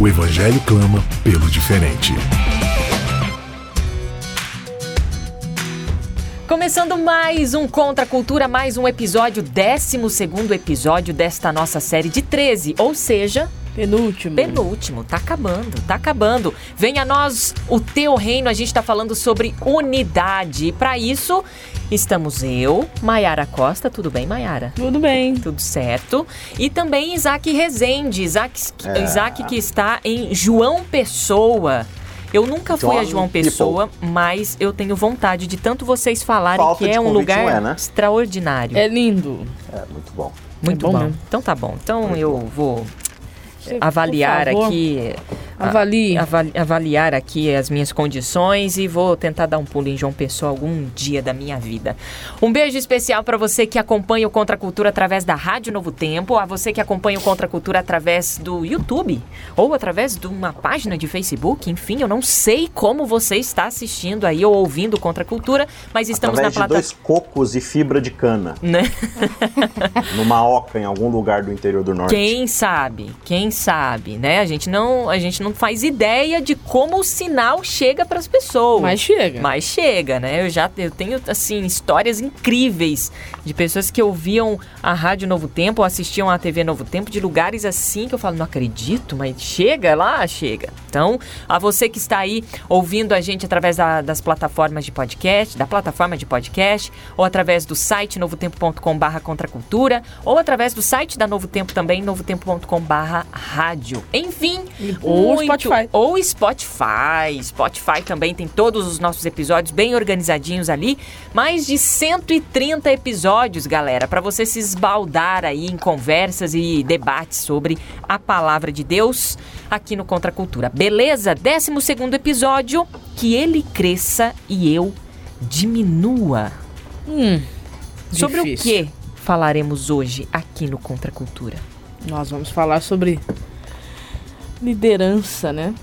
o Evangelho clama pelo diferente. Começando mais um Contra a Cultura, mais um episódio, 12 segundo episódio desta nossa série de 13, ou seja, Penúltimo. Penúltimo, tá acabando, tá acabando. Venha a nós o teu reino, a gente tá falando sobre unidade. E para isso, estamos eu, Maiara Costa, tudo bem, Maiara? Tudo bem. Tudo certo. E também Isaac Rezende, Isaac, é. Isaac que está em João Pessoa. Eu nunca fui John a João Pessoa, People. mas eu tenho vontade de tanto vocês falarem Falta que é um lugar é, né? extraordinário. É lindo. É, muito bom. Muito é bom. bom. Então tá bom. Então muito eu bom. vou avaliar aqui. Avalie. Avali, avaliar aqui as minhas condições e vou tentar dar um pulo em João Pessoa algum dia da minha vida. Um beijo especial para você que acompanha o Contra a Cultura através da Rádio Novo Tempo, a você que acompanha o Contra a Cultura através do YouTube ou através de uma página de Facebook. Enfim, eu não sei como você está assistindo aí ou ouvindo o Contra a Cultura, mas estamos através na plataforma. dois cocos e fibra de cana. Né? Numa oca em algum lugar do interior do norte. Quem sabe? Quem sabe, né? A gente não, a gente não faz ideia de como o sinal chega para as pessoas. Mas chega. Mas chega, né? Eu já eu tenho assim histórias incríveis de pessoas que ouviam a Rádio Novo Tempo, ou assistiam a TV Novo Tempo de lugares assim que eu falo, não acredito, mas chega lá, chega. Então, a você que está aí ouvindo a gente através da, das plataformas de podcast, da plataforma de podcast, ou através do site novotempo.com/barra contracultura, ou através do site da Novo Tempo também, novotempo.com/barra rádio. Enfim, ou muito, Spotify. Ou Spotify. Spotify também tem todos os nossos episódios bem organizadinhos ali. Mais de 130 episódios, galera, para você se esbaldar aí em conversas e debates sobre a palavra de Deus aqui no Contra Cultura. Beleza? 12 segundo episódio, que ele cresça e eu diminua. Hum, sobre difícil. o que falaremos hoje aqui no Contra Cultura? Nós vamos falar sobre liderança, né?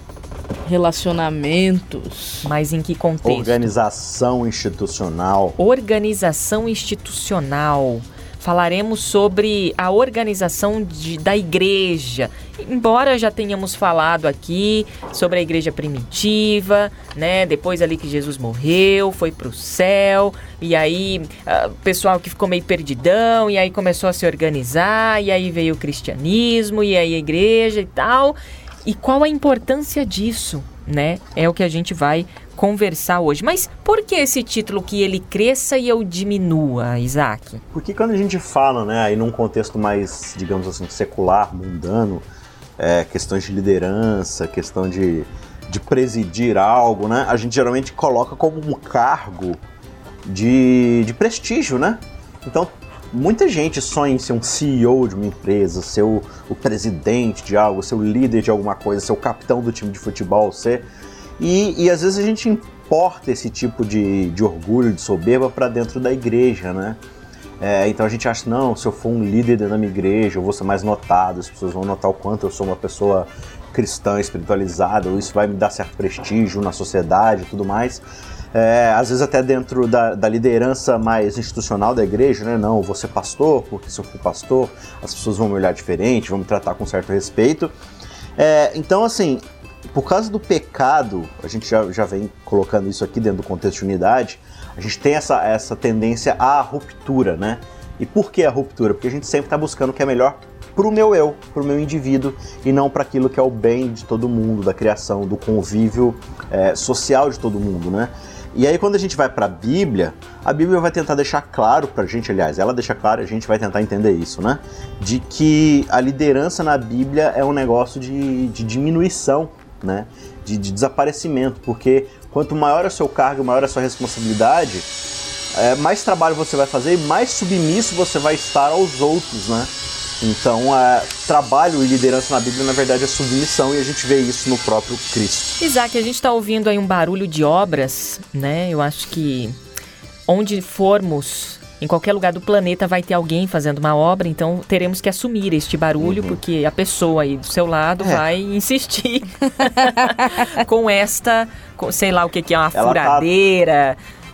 Relacionamentos. Mas em que contexto? Organização institucional. Organização institucional. Falaremos sobre a organização de, da igreja. Embora já tenhamos falado aqui sobre a igreja primitiva, né? Depois ali que Jesus morreu, foi para o céu, e aí o pessoal que ficou meio perdidão, e aí começou a se organizar, e aí veio o cristianismo, e aí a igreja e tal. E qual a importância disso, né? É o que a gente vai conversar hoje. Mas por que esse título que ele cresça e eu diminua, Isaac? Porque quando a gente fala, né, aí num contexto mais, digamos assim, secular, mundano, é, questões de liderança, questão de, de presidir algo, né, a gente geralmente coloca como um cargo de, de prestígio, né? Então, muita gente sonha em ser um CEO de uma empresa, ser o, o presidente de algo, ser o líder de alguma coisa, ser o capitão do time de futebol, ser e, e às vezes a gente importa esse tipo de, de orgulho, de soberba para dentro da igreja, né? É, então a gente acha, não, se eu for um líder da minha igreja, eu vou ser mais notado, as pessoas vão notar o quanto eu sou uma pessoa cristã, espiritualizada, isso vai me dar certo prestígio na sociedade e tudo mais. É, às vezes até dentro da, da, liderança mais institucional da igreja, né? Não, vou ser pastor, porque se eu for pastor, as pessoas vão me olhar diferente, vão me tratar com certo respeito. É, então, assim, por causa do pecado, a gente já, já vem colocando isso aqui dentro do contexto de unidade, a gente tem essa, essa tendência à ruptura, né? E por que a ruptura? Porque a gente sempre está buscando o que é melhor para o meu eu, para o meu indivíduo, e não para aquilo que é o bem de todo mundo, da criação, do convívio é, social de todo mundo, né? E aí quando a gente vai para a Bíblia, a Bíblia vai tentar deixar claro para a gente, aliás, ela deixa claro, a gente vai tentar entender isso, né? De que a liderança na Bíblia é um negócio de, de diminuição né? De, de, desaparecimento, porque quanto maior é o seu cargo, maior é a sua responsabilidade, é, mais trabalho você vai fazer e mais submisso você vai estar aos outros, né? Então, é, trabalho e liderança na Bíblia, na verdade, é submissão e a gente vê isso no próprio Cristo. Isaac, a gente está ouvindo aí um barulho de obras, né? Eu acho que onde formos em qualquer lugar do planeta vai ter alguém fazendo uma obra, então teremos que assumir este barulho, uhum. porque a pessoa aí do seu lado é. vai insistir com esta, com, sei lá o que, que é, uma Ela tá furadeira. Tá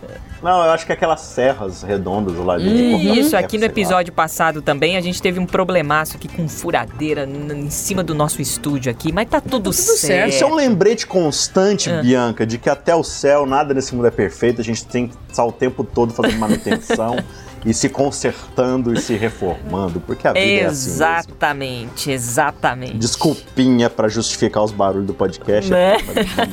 não, eu acho que é aquelas serras redondas lá de hum, Isso, aqui no episódio passado também a gente teve um problemaço aqui com furadeira em cima do nosso estúdio aqui, mas tá tudo, tá tudo certo. certo. Isso é um lembrete constante, ah. Bianca, de que até o céu nada nesse mundo é perfeito, a gente tem que estar o tempo todo fazendo manutenção. e se consertando e se reformando, porque a vida exatamente, é assim Exatamente, Desculpinha para justificar os barulhos do podcast. Né?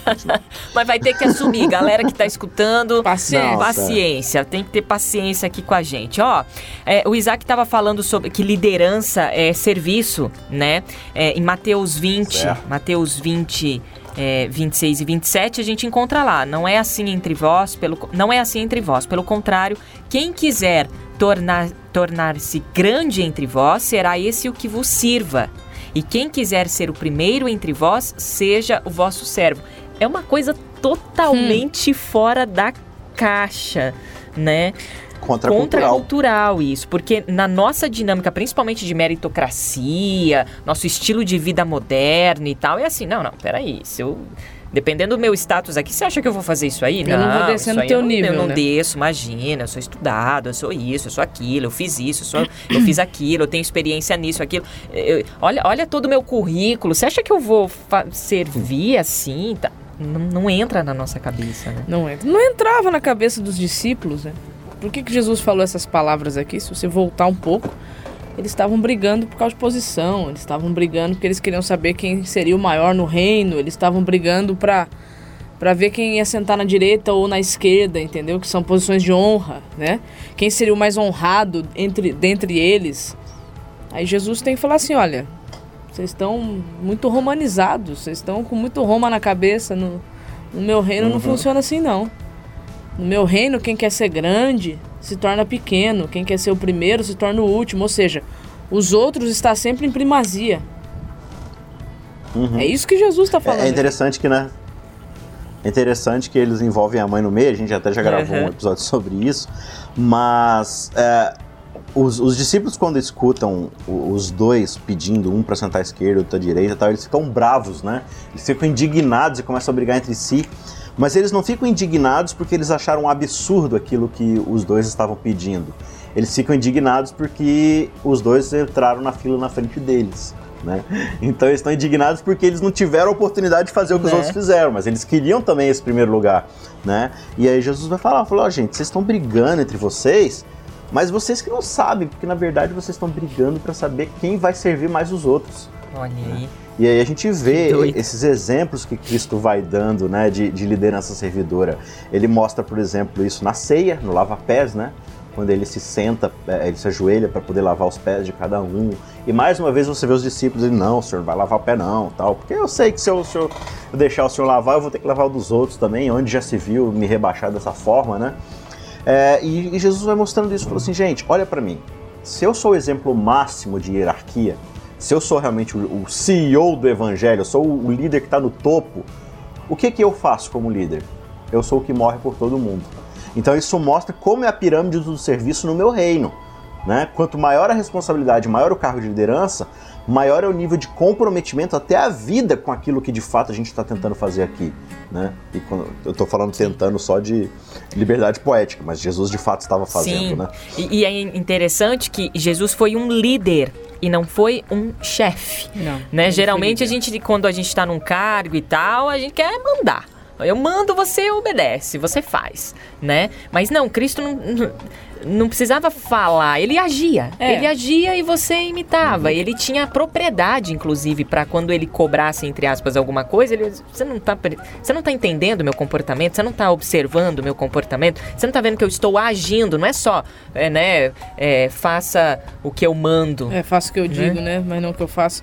Mas vai ter que assumir, galera que tá escutando. Paciência. paciência, tem que ter paciência aqui com a gente. Ó, é, o Isaac estava falando sobre que liderança é serviço, né? É, em Mateus 20, certo. Mateus 20 é, 26 e 27, a gente encontra lá. Não é assim entre vós, pelo, não é assim entre vós. Pelo contrário, quem quiser tornar, tornar-se grande entre vós, será esse o que vos sirva. E quem quiser ser o primeiro entre vós, seja o vosso servo. É uma coisa totalmente hum. fora da caixa, né? Contracultural. Contracultural isso, porque na nossa dinâmica, principalmente de meritocracia, nosso estilo de vida moderno e tal, é assim, não, não, peraí, se eu... Dependendo do meu status aqui, você acha que eu vou fazer isso aí? Eu não, não vou descer no teu eu nível, Eu não né? desço, imagina, eu sou estudado, eu sou isso, eu sou aquilo, eu fiz isso, eu, sou, eu fiz aquilo, eu tenho experiência nisso, aquilo. Eu, olha, olha todo o meu currículo, você acha que eu vou servir assim? Tá? Não, não entra na nossa cabeça, né? Não entra. Não entrava na cabeça dos discípulos, né? Por que, que Jesus falou essas palavras aqui? Se você voltar um pouco, eles estavam brigando por causa de posição, eles estavam brigando porque eles queriam saber quem seria o maior no reino, eles estavam brigando para para ver quem ia sentar na direita ou na esquerda, entendeu? Que são posições de honra, né? Quem seria o mais honrado entre dentre eles? Aí Jesus tem que falar assim, olha, vocês estão muito romanizados, vocês estão com muito Roma na cabeça, no, no meu reino uhum. não funciona assim não. No meu reino, quem quer ser grande se torna pequeno, quem quer ser o primeiro se torna o último, ou seja, os outros está sempre em primazia. Uhum. É isso que Jesus está falando. É, interessante que, né? É interessante que eles envolvem a mãe no meio, a gente até já gravou uhum. um episódio sobre isso, mas é, os, os, discípulos, quando escutam os dois pedindo um para sentar à esquerda, outro à direita, tal, eles ficam bravos, né? Eles ficam indignados e começam a brigar entre si. Mas eles não ficam indignados porque eles acharam um absurdo aquilo que os dois estavam pedindo. Eles ficam indignados porque os dois entraram na fila na frente deles. Né? Então eles estão indignados porque eles não tiveram a oportunidade de fazer o que né? os outros fizeram, mas eles queriam também esse primeiro lugar, né? E aí Jesus vai falar, falou, oh, gente, vocês estão brigando entre vocês, mas vocês que não sabem, porque na verdade vocês estão brigando para saber quem vai servir mais os outros. Olha aí. E aí a gente vê esses exemplos que Cristo vai dando, né, de, de liderança servidora. Ele mostra, por exemplo, isso na ceia, no lava-pés, né? Quando ele se senta, é, ele se ajoelha para poder lavar os pés de cada um. E mais uma vez você vê os discípulos dizendo, não, o senhor não vai lavar o pé não, tal. Porque eu sei que se eu, se eu deixar o senhor lavar, eu vou ter que lavar o dos outros também, onde já se viu me rebaixar dessa forma, né? É, e, e Jesus vai mostrando isso, falou assim, gente, olha para mim. Se eu sou o exemplo máximo de hierarquia, se eu sou realmente o, CEO do evangelho, eu sou o líder que está no topo, o que, que eu faço como líder? Eu sou o que morre por todo mundo. Então isso mostra como é a pirâmide do serviço no meu reino. Né? Quanto maior a responsabilidade, maior o cargo de liderança, maior é o nível de comprometimento até a vida com aquilo que de fato a gente está tentando fazer aqui. Né? E quando, eu estou falando tentando só de liberdade poética, mas Jesus de fato estava fazendo. Sim. Né? E, e é interessante que Jesus foi um líder e não foi um chefe. Né? Geralmente a gente, quando a gente está num cargo e tal, a gente quer mandar. Eu mando, você obedece, você faz, né? Mas não, Cristo não, não precisava falar, ele agia. É. Ele agia e você imitava. Uhum. Ele tinha propriedade, inclusive, para quando ele cobrasse, entre aspas, alguma coisa, ele, você não tá, você não tá entendendo o meu comportamento, você não tá observando o meu comportamento, você não tá vendo que eu estou agindo, não é só, é, né, é, faça o que eu mando. É, faça o que eu né? digo, né, mas não o que eu faço.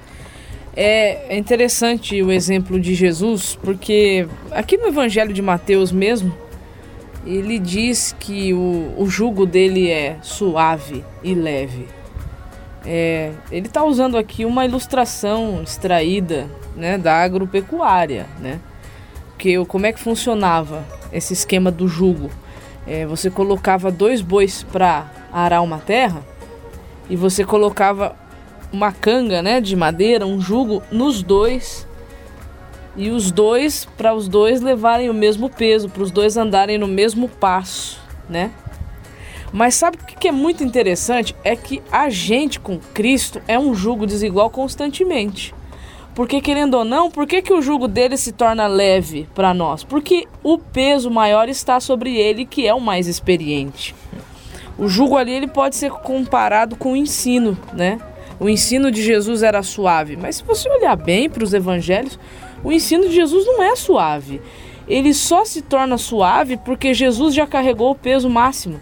É interessante o exemplo de Jesus, porque aqui no Evangelho de Mateus mesmo, ele diz que o, o jugo dele é suave e leve. É, ele está usando aqui uma ilustração extraída né, da agropecuária, né? Que como é que funcionava esse esquema do jugo? É, você colocava dois bois para arar uma terra e você colocava uma canga, né, de madeira, um jugo nos dois e os dois para os dois levarem o mesmo peso, para os dois andarem no mesmo passo, né? Mas sabe o que é muito interessante? É que a gente com Cristo é um jugo desigual constantemente. Porque, querendo ou não, por que, que o jugo dele se torna leve para nós? Porque o peso maior está sobre ele, que é o mais experiente. O jugo ali ele pode ser comparado com o ensino, né? O ensino de Jesus era suave, mas se você olhar bem para os evangelhos, o ensino de Jesus não é suave. Ele só se torna suave porque Jesus já carregou o peso máximo.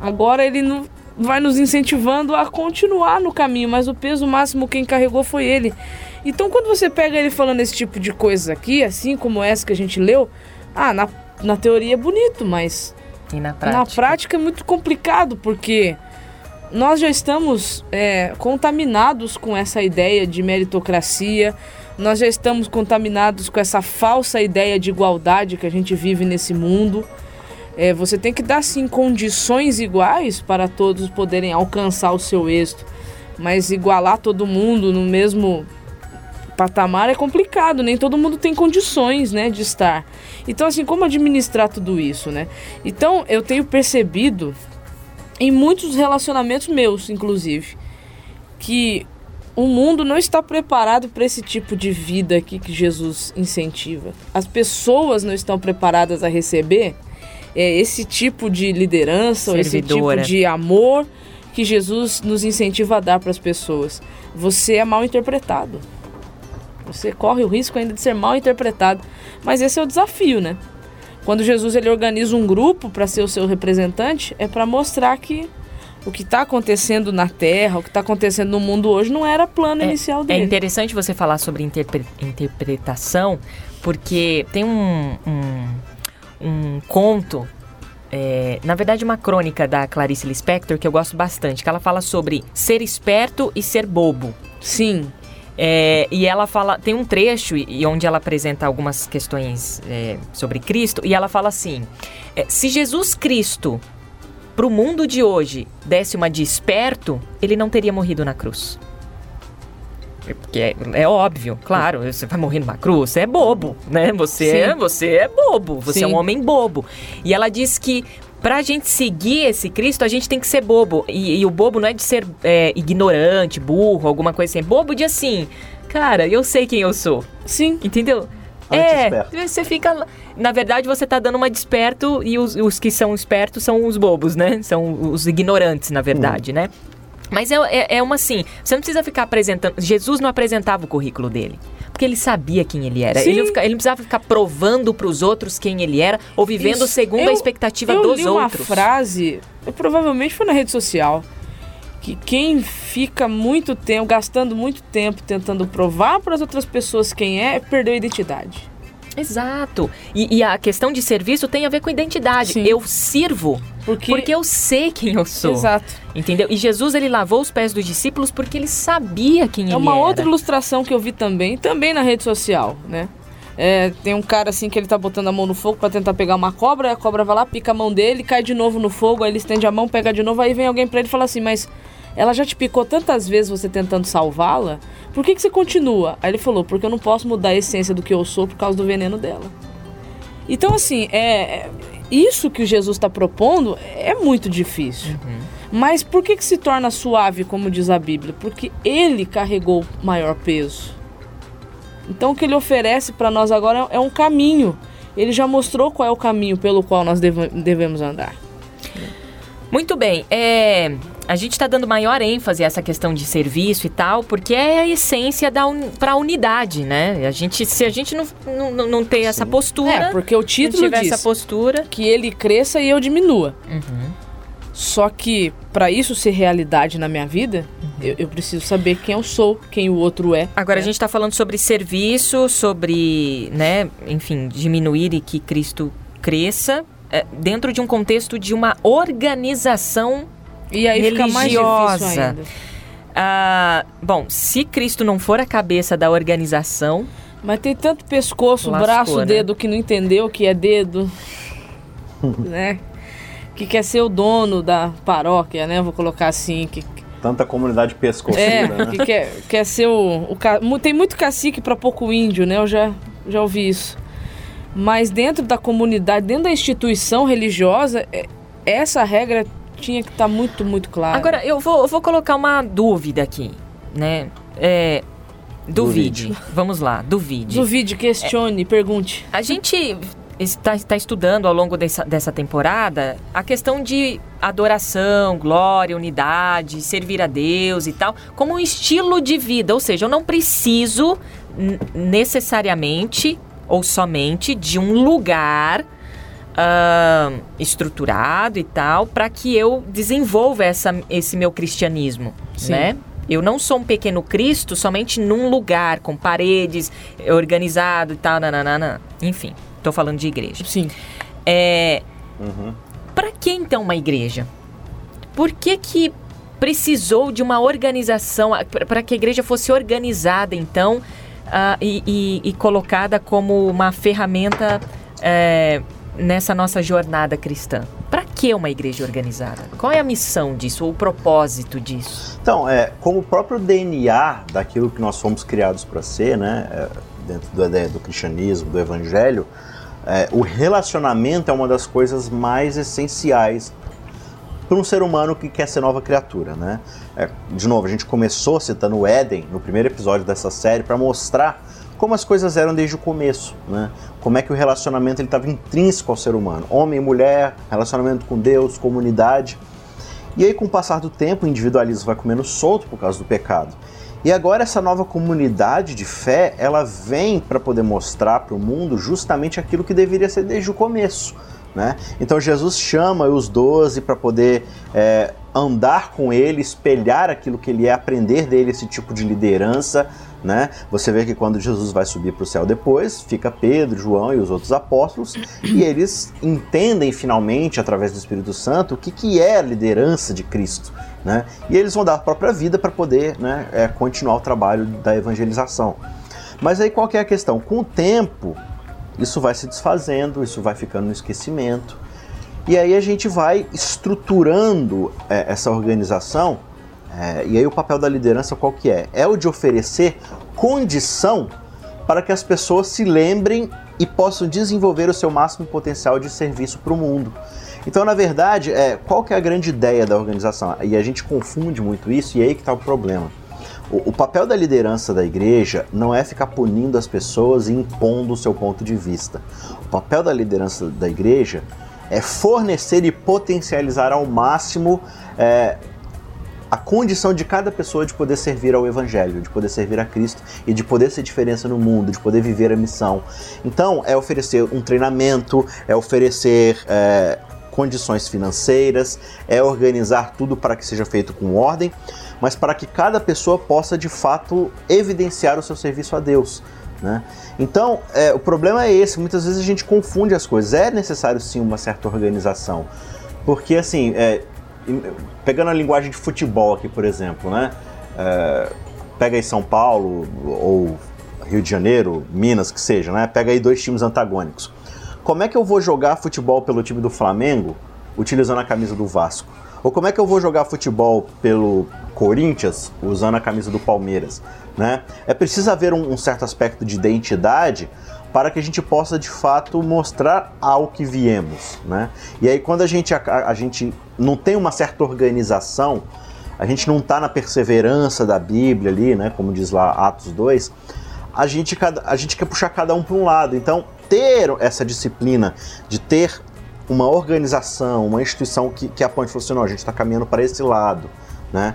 Agora ele não vai nos incentivando a continuar no caminho, mas o peso máximo quem carregou foi ele. Então quando você pega ele falando esse tipo de coisas aqui, assim como essa que a gente leu, ah, na, na teoria é bonito, mas na prática? na prática é muito complicado, porque nós já estamos é, contaminados com essa ideia de meritocracia, nós já estamos contaminados com essa falsa ideia de igualdade que a gente vive nesse mundo. É, você tem que dar sim condições iguais para todos poderem alcançar o seu êxito, mas igualar todo mundo no mesmo patamar é complicado, nem todo mundo tem condições, né, de estar. Então assim, como administrar tudo isso, né? Então eu tenho percebido em muitos relacionamentos meus, inclusive, que o mundo não está preparado para esse tipo de vida aqui que Jesus incentiva. As pessoas não estão preparadas a receber é, esse tipo de liderança, esse tipo de amor que Jesus nos incentiva a dar para as pessoas. Você é mal interpretado. Você corre o risco ainda de ser mal interpretado. Mas esse é o desafio, né? Quando Jesus ele organiza um grupo para ser o seu representante, é para mostrar que o que está acontecendo na Terra, o que está acontecendo no mundo hoje, não era plano é, inicial dele. É interessante você falar sobre interpre interpretação, porque tem um, um, um conto é, na verdade, uma crônica da Clarice Lispector que eu gosto bastante, que ela fala sobre ser esperto e ser bobo. Sim. É, e ela fala, tem um trecho e onde ela apresenta algumas questões é, sobre Cristo e ela fala assim: é, se Jesus Cristo para o mundo de hoje desse uma de esperto, ele não teria morrido na cruz. Porque é, é, óbvio, claro, você vai morrer numa cruz, você é bobo, né? Você, é, você é bobo, você Sim. é um homem bobo. E ela diz que pra gente seguir esse Cristo, a gente tem que ser bobo. E, e o bobo não é de ser é, ignorante, burro, alguma coisa assim. É bobo de assim, cara, eu sei quem eu sou. Sim. Entendeu? É, você fica. Na verdade, você tá dando uma desperto e os, os que são espertos são os bobos, né? São os ignorantes, na verdade, hum. né? Mas é, é, é, uma assim, você não precisa ficar apresentando. Jesus não apresentava o currículo dele. Porque ele sabia quem ele era. Ele não, fica, ele não, precisava ficar provando para os outros quem ele era ou vivendo Isso, segundo eu, a expectativa eu dos li outros. uma frase, provavelmente foi na rede social, que quem fica muito tempo, gastando muito tempo tentando provar para as outras pessoas quem é, perdeu a identidade. Exato. E, e, a questão de serviço tem a ver com identidade. Sim. Eu sirvo porque... porque eu sei quem eu sou. Exato. Entendeu? E Jesus ele lavou os pés dos discípulos porque ele sabia quem é ele era. É uma outra ilustração que eu vi também, também na rede social, né? É, tem um cara assim que ele tá botando a mão no fogo para tentar pegar uma cobra, a cobra vai lá, pica a mão dele, cai de novo no fogo, aí ele estende a mão, pega de novo, aí vem alguém para ele e fala assim: Mas ela já te picou tantas vezes você tentando salvá-la, por que, que você continua? Aí ele falou: Porque eu não posso mudar a essência do que eu sou por causa do veneno dela. Então, assim, é, é isso que o Jesus está propondo é muito difícil. Uhum. Mas por que, que se torna suave, como diz a Bíblia? Porque ele carregou maior peso. Então, o que ele oferece para nós agora é um caminho. Ele já mostrou qual é o caminho pelo qual nós devemos andar. Muito bem. É, a gente está dando maior ênfase a essa questão de serviço e tal, porque é a essência da un... para a unidade, né? A gente, se a gente não, não, não ter Sim. essa postura. É, porque o título diz essa postura que ele cresça e eu diminua. Uhum. Só que para isso ser realidade na minha vida, uhum. eu, eu, preciso saber quem eu sou, quem o outro é. Agora é. a gente está falando sobre serviço, sobre, né, enfim, diminuir e que Cristo cresça é, dentro de um contexto de uma organização e aí religiosa. Fica mais difícil ainda. Ah, bom, se Cristo não for a cabeça da organização, Mas tem tanto pescoço, Lascou, braço, né? dedo que não entendeu que é dedo, né? Que quer ser o dono da paróquia, né? Vou colocar assim, que Tanta comunidade pescoceira, É, né? que quer, quer ser o, o ca- Tem muito cacique pra pouco índio, né? Eu já, já ouvi isso. Mas dentro da comunidade, dentro da instituição religiosa, é- essa regra tinha que estar muito, muito clara. Agora, eu vou, eu vou colocar uma dúvida aqui, né? É, duvide. Vamos lá, duvide. Duvide, questione, pergunte. A gente está, está estudando ao longo dessa, dessa temporada a questão de adoração, glória, unidade, servir a Deus e tal, como um estilo de vida. Ou seja, eu não preciso necessariamente ou somente de um lugar ahn, estruturado e tal para que eu desenvolva essa, esse meu cristianismo, Sim. né? Eu não sou um pequeno Cristo somente num lugar com paredes eh, organizado e tal, nananana. Enfim, tô falando de igreja. Sim. É, Uhum. para que então uma igreja? Por que que precisou de uma organização para que a igreja fosse organizada então ah, e, e- e colocada como uma ferramenta é, nessa nossa jornada cristã? Para que uma igreja organizada? Qual é a missão disso, ou o propósito disso? Então, é, como o próprio DNA daquilo que nós fomos criados para ser, né, é, dentro da ideia do cristianismo, do evangelho, é, o relacionamento é uma das coisas mais essenciais para um ser humano que quer ser nova criatura, né? É, de novo, a gente começou citando o Éden no primeiro episódio dessa série para mostrar como as coisas eram desde o começo, né? Como é que o relacionamento estava intrínseco ao ser humano, homem e mulher, relacionamento com Deus, comunidade. E aí, com o passar do tempo, o individualismo vai comendo solto por causa do pecado. E agora essa nova comunidade de fé, ela vem para poder mostrar para o mundo justamente aquilo que deveria ser desde o começo. Né? Então Jesus chama os doze para poder é, andar com ele, espelhar aquilo que ele é, aprender dele esse tipo de liderança. Né? Você vê que quando Jesus vai subir para o céu depois, fica Pedro, João e os outros apóstolos, e eles entendem finalmente, através do Espírito Santo, o que, que é a liderança de Cristo. Né? E eles vão dar a própria vida para poder né, é, continuar o trabalho da evangelização. Mas aí qual é a questão? Com o tempo, isso vai se desfazendo, isso vai ficando no esquecimento. E aí a gente vai estruturando é, essa organização. é, e aí o papel da liderança qual que é? É o de oferecer condição para que as pessoas se lembrem e possam desenvolver o seu máximo potencial de serviço para o mundo. Então, na verdade, é, qual que é a grande ideia da organização? E a gente confunde muito isso e é aí que está o problema. O, o papel da liderança da igreja não é ficar punindo as pessoas e impondo o seu ponto de vista. O papel da liderança da igreja é fornecer e potencializar ao máximo é, a condição de cada pessoa de poder servir ao Evangelho, de poder servir a Cristo e de poder ser diferença no mundo, de poder viver a missão. Então, é oferecer um treinamento, é oferecer é, condições financeiras, é organizar tudo para que seja feito com ordem, mas para que cada pessoa possa de fato evidenciar o seu serviço a Deus. Né? Então, é, o problema é esse: muitas vezes a gente confunde as coisas. É necessário sim uma certa organização, porque assim, é, pegando a linguagem de futebol aqui, por exemplo, né? É, pega aí São Paulo ou Rio de Janeiro, Minas, que seja, né? Pega aí dois times antagônicos. Como é que eu vou jogar futebol pelo time do Flamengo utilizando a camisa do Vasco? Ou como é que eu vou jogar futebol pelo Corinthians usando a camisa do Palmeiras? Né? É preciso haver um, um certo aspecto de identidade para que a gente possa de fato mostrar ao que viemos. Né? E aí, quando a gente, a, a gente não tem uma certa organização, a gente não está na perseverança da Bíblia ali, né? como diz lá Atos 2, a gente, a gente quer puxar cada um para um lado. Então, ter essa disciplina de ter uma organização, uma instituição que, que aponte e fale assim, não, a gente está caminhando para esse lado, né?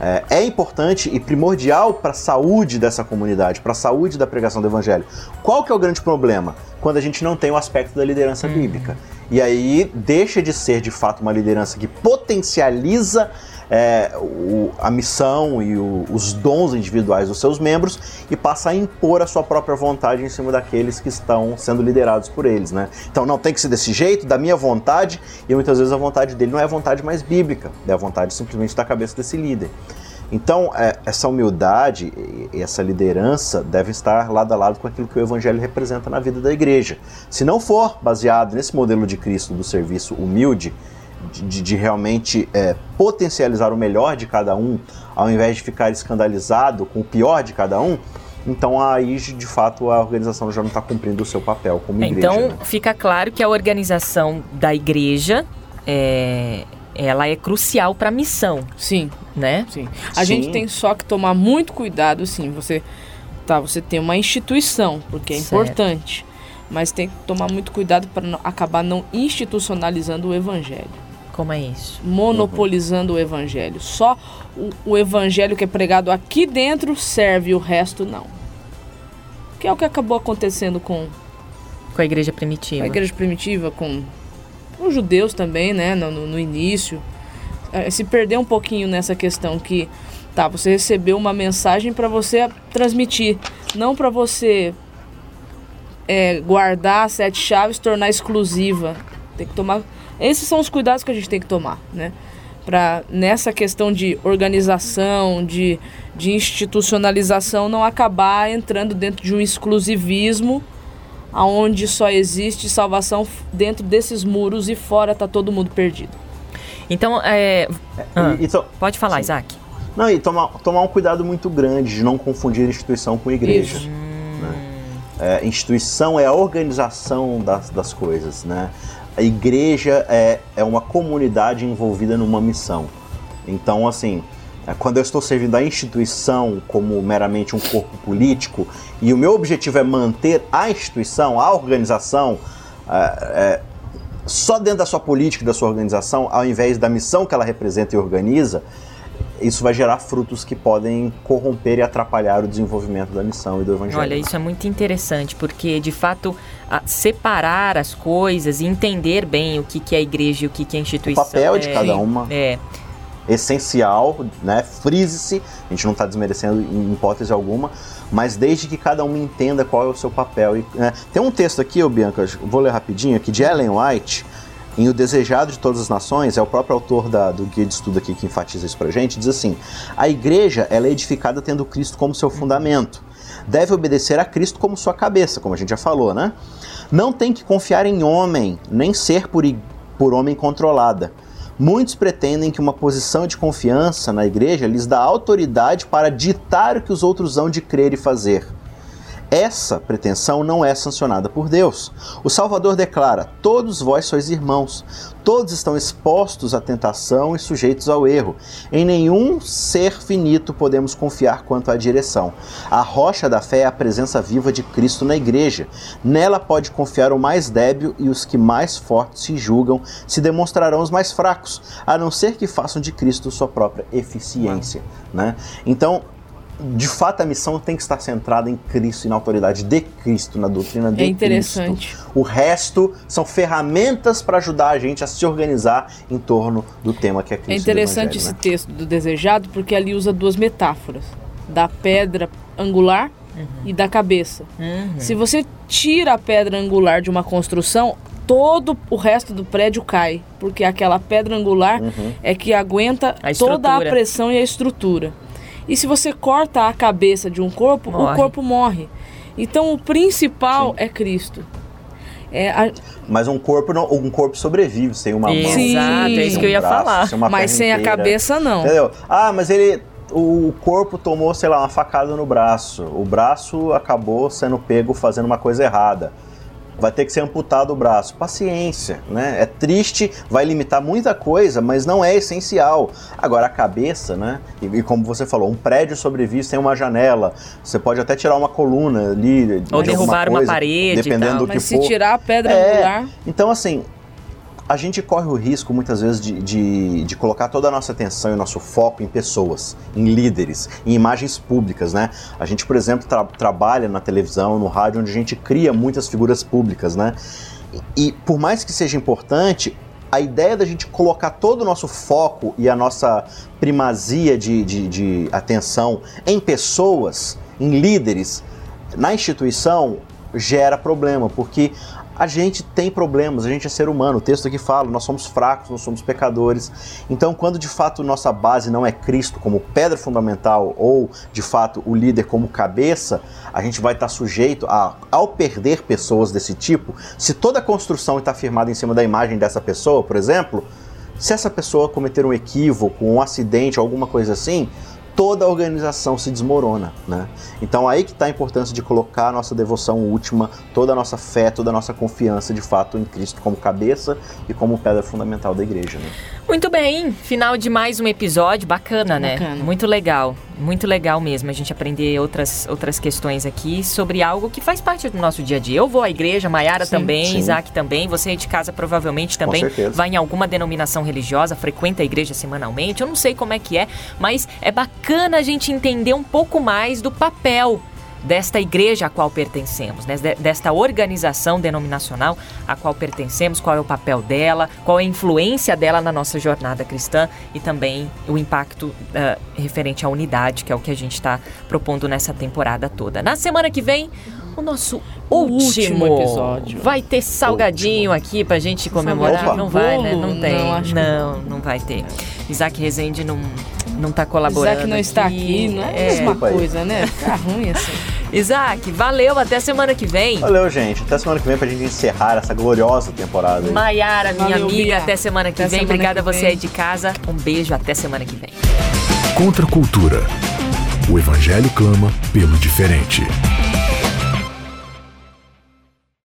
É, é importante e primordial para a saúde dessa comunidade, para a saúde da pregação do evangelho. Qual que é o grande problema? Quando a gente não tem o aspecto da liderança Uhum. bíblica. E aí deixa de ser de fato uma liderança que potencializa é, o- a missão e o- os dons individuais dos seus membros e passa a impor a sua própria vontade em cima daqueles que estão sendo liderados por eles, né? Então não tem que ser desse jeito, da minha vontade, e muitas vezes a vontade dele não é a vontade mais bíblica, é a vontade simplesmente da cabeça desse líder. Então, é, essa humildade e essa liderança devem estar lado a lado com aquilo que o Evangelho representa na vida da igreja. Se não for baseado nesse modelo de Cristo do serviço humilde, de, de realmente é, potencializar o melhor de cada um, ao invés de ficar escandalizado com o pior de cada um, então aí de fato a organização já não está cumprindo o seu papel como igreja. Então né? fica claro que a organização da igreja é, ela é crucial para a missão, Sim, né? sim. A Sim. gente tem só que tomar muito cuidado, sim. Você tá, você tem uma instituição, porque é Certo. importante, mas tem que tomar muito cuidado para acabar não institucionalizando o evangelho, Como é isso? monopolizando o evangelho. Só o, o evangelho que é pregado aqui dentro serve, o resto não. Que é o que acabou acontecendo com Com a igreja primitiva. a igreja primitiva, com os judeus também, né, no, no- início, eh, se perdeu um pouquinho nessa questão que, tá, você recebeu uma mensagem para você transmitir, não para você eh, guardar as sete chaves, tornar exclusiva. Tem que tomar. Esses são os cuidados que a gente tem que tomar, né? Para nessa questão de organização, de, de institucionalização, não acabar entrando dentro de um exclusivismo aonde só existe salvação dentro desses muros e fora tá todo mundo perdido. Então, é, Ah. E- e to- pode falar, Sim. Isaac. Não, e tomar, tomar um cuidado muito grande de não confundir instituição com igreja. Isso. É, instituição é a organização das, das coisas, né? A igreja é, é uma comunidade envolvida numa missão. Então, assim, é, quando eu estou servindo a instituição como meramente um corpo político e o meu objetivo é manter a instituição, a organização, é, é, só dentro da sua política, da sua organização, ao invés da missão que ela representa e organiza, isso vai gerar frutos que podem corromper e atrapalhar o desenvolvimento da missão e do evangelho. Olha, isso é muito interessante, porque de fato separar as coisas e entender bem o que, que é a igreja e o que, que é a instituição. papel de é, cada uma. É, essencial, né? Frise-se, a gente não está desmerecendo em hipótese alguma, mas desde que cada um entenda qual é o seu papel. E, né? Tem um texto aqui, ô Bianca, vou ler rapidinho, aqui de Ellen White, em O Desejado de Todas as Nações, é o próprio autor da- do guia de estudo aqui que enfatiza isso pra gente, diz assim, a igreja ela é edificada tendo Cristo como seu fundamento. Deve obedecer a Cristo como sua cabeça, como a gente já falou, né? Não tem que confiar em homem, nem ser por, por homem controlada. Muitos pretendem que uma posição de confiança na igreja lhes dá autoridade para ditar o que os outros hão de crer e fazer. Essa pretensão não é sancionada por Deus. O Salvador declara: Todos vós sois irmãos, todos estão expostos à tentação e sujeitos ao erro. Em nenhum ser finito podemos confiar quanto à direção. A rocha da fé é a presença viva de Cristo na igreja. Nela pode confiar o mais débil e os que mais fortes se julgam se demonstrarão os mais fracos, a não ser que façam de Cristo sua própria eficiência. Né? Então, de fato, a missão tem que estar centrada em Cristo e na autoridade de Cristo, na doutrina de É interessante. Cristo. O resto são ferramentas para ajudar a gente a se organizar em torno do tema que é Cristo. É interessante esse né? texto do desejado porque ali usa duas metáforas, da pedra angular e da cabeça. uhum. Se você tira a pedra angular de uma construção, todo o resto do prédio cai, porque aquela pedra angular Uhum. é que aguenta A toda a pressão e a estrutura. E se você corta a cabeça de um corpo, Morre. o corpo morre. Então o principal é Cristo. É a- Mas um corpo, não, um corpo sobrevive sem uma mão. Exato, Sim. é isso que eu ia um braço, falar. sem mas sem a inteira. cabeça não. Entendeu? Ah, mas ele. O corpo tomou, sei lá, uma facada no braço. O braço acabou sendo pego fazendo uma coisa errada. Vai ter que ser amputado o braço. Paciência, né? É triste, vai limitar muita coisa, mas não é essencial. Agora, a cabeça, né? E, e como você falou, um prédio sobrevive sem uma janela. Você pode até tirar uma coluna ali. de Ou alguma derrubar uma coisa, parede e Dependendo tal. do que Mas se for. tirar a pedra É. angular, Então, assim, a gente corre o risco muitas vezes de, de, de colocar toda a nossa atenção e nosso foco em pessoas, em líderes, em imagens públicas, né? A gente, por exemplo, tra- trabalha na televisão, no rádio, onde a gente cria muitas figuras públicas, né? E, e por mais que seja importante, a ideia da gente colocar todo o nosso foco e a nossa primazia de, de, de atenção em pessoas, em líderes, na instituição, gera problema, porque A gente tem problemas, a gente é ser humano. O texto aqui fala, nós somos fracos, nós somos pecadores. Então, quando de fato nossa base não é Cristo como pedra fundamental ou de fato o líder como cabeça, a gente vai estar sujeito a, ao perder pessoas desse tipo, se toda a construção está firmada em cima da imagem dessa pessoa, por exemplo, se essa pessoa cometer um equívoco, um acidente, alguma coisa assim, toda a organização se desmorona, né? Então aí que está a importância de colocar a nossa devoção última, toda a nossa fé, toda a nossa confiança de fato em Cristo como cabeça e como pedra fundamental da igreja, né? Muito bem, final de mais um episódio, bacana, né? Bacana. Muito legal, muito legal mesmo a gente aprender outras, outras questões aqui sobre algo que faz parte do nosso dia a dia. Eu vou à igreja, Maiara também, sim. Isaac também, você aí de casa provavelmente também vai em alguma denominação religiosa, frequenta a igreja semanalmente, eu não sei como é que é, mas é bacana a gente entender um pouco mais do papel desta igreja a qual pertencemos, né? de- desta organização denominacional a qual pertencemos, qual é o papel dela, qual é a influência dela na nossa jornada cristã e também o impacto ah, referente à unidade, que é o que a gente está propondo nessa temporada toda. Na semana que vem, o nosso O último, último episódio. Vai ter salgadinho aqui pra gente comemorar. Opa. Não vai, né? Não tem. Não, acho que não, não vai ter. Isaac Rezende não, não tá colaborando. Isaac não está aqui, não é, a mesma Desculpa aí. coisa, né? Fica ruim assim. Isaac, valeu, até semana que vem. Valeu, gente. Até semana que vem pra gente encerrar essa gloriosa temporada. aí. Maiara, minha Valeu, amiga, Bia. até semana que Até vem. semana Obrigada a você vem. aí de casa. Um beijo, até semana que vem. Contra a cultura. O Evangelho clama pelo diferente.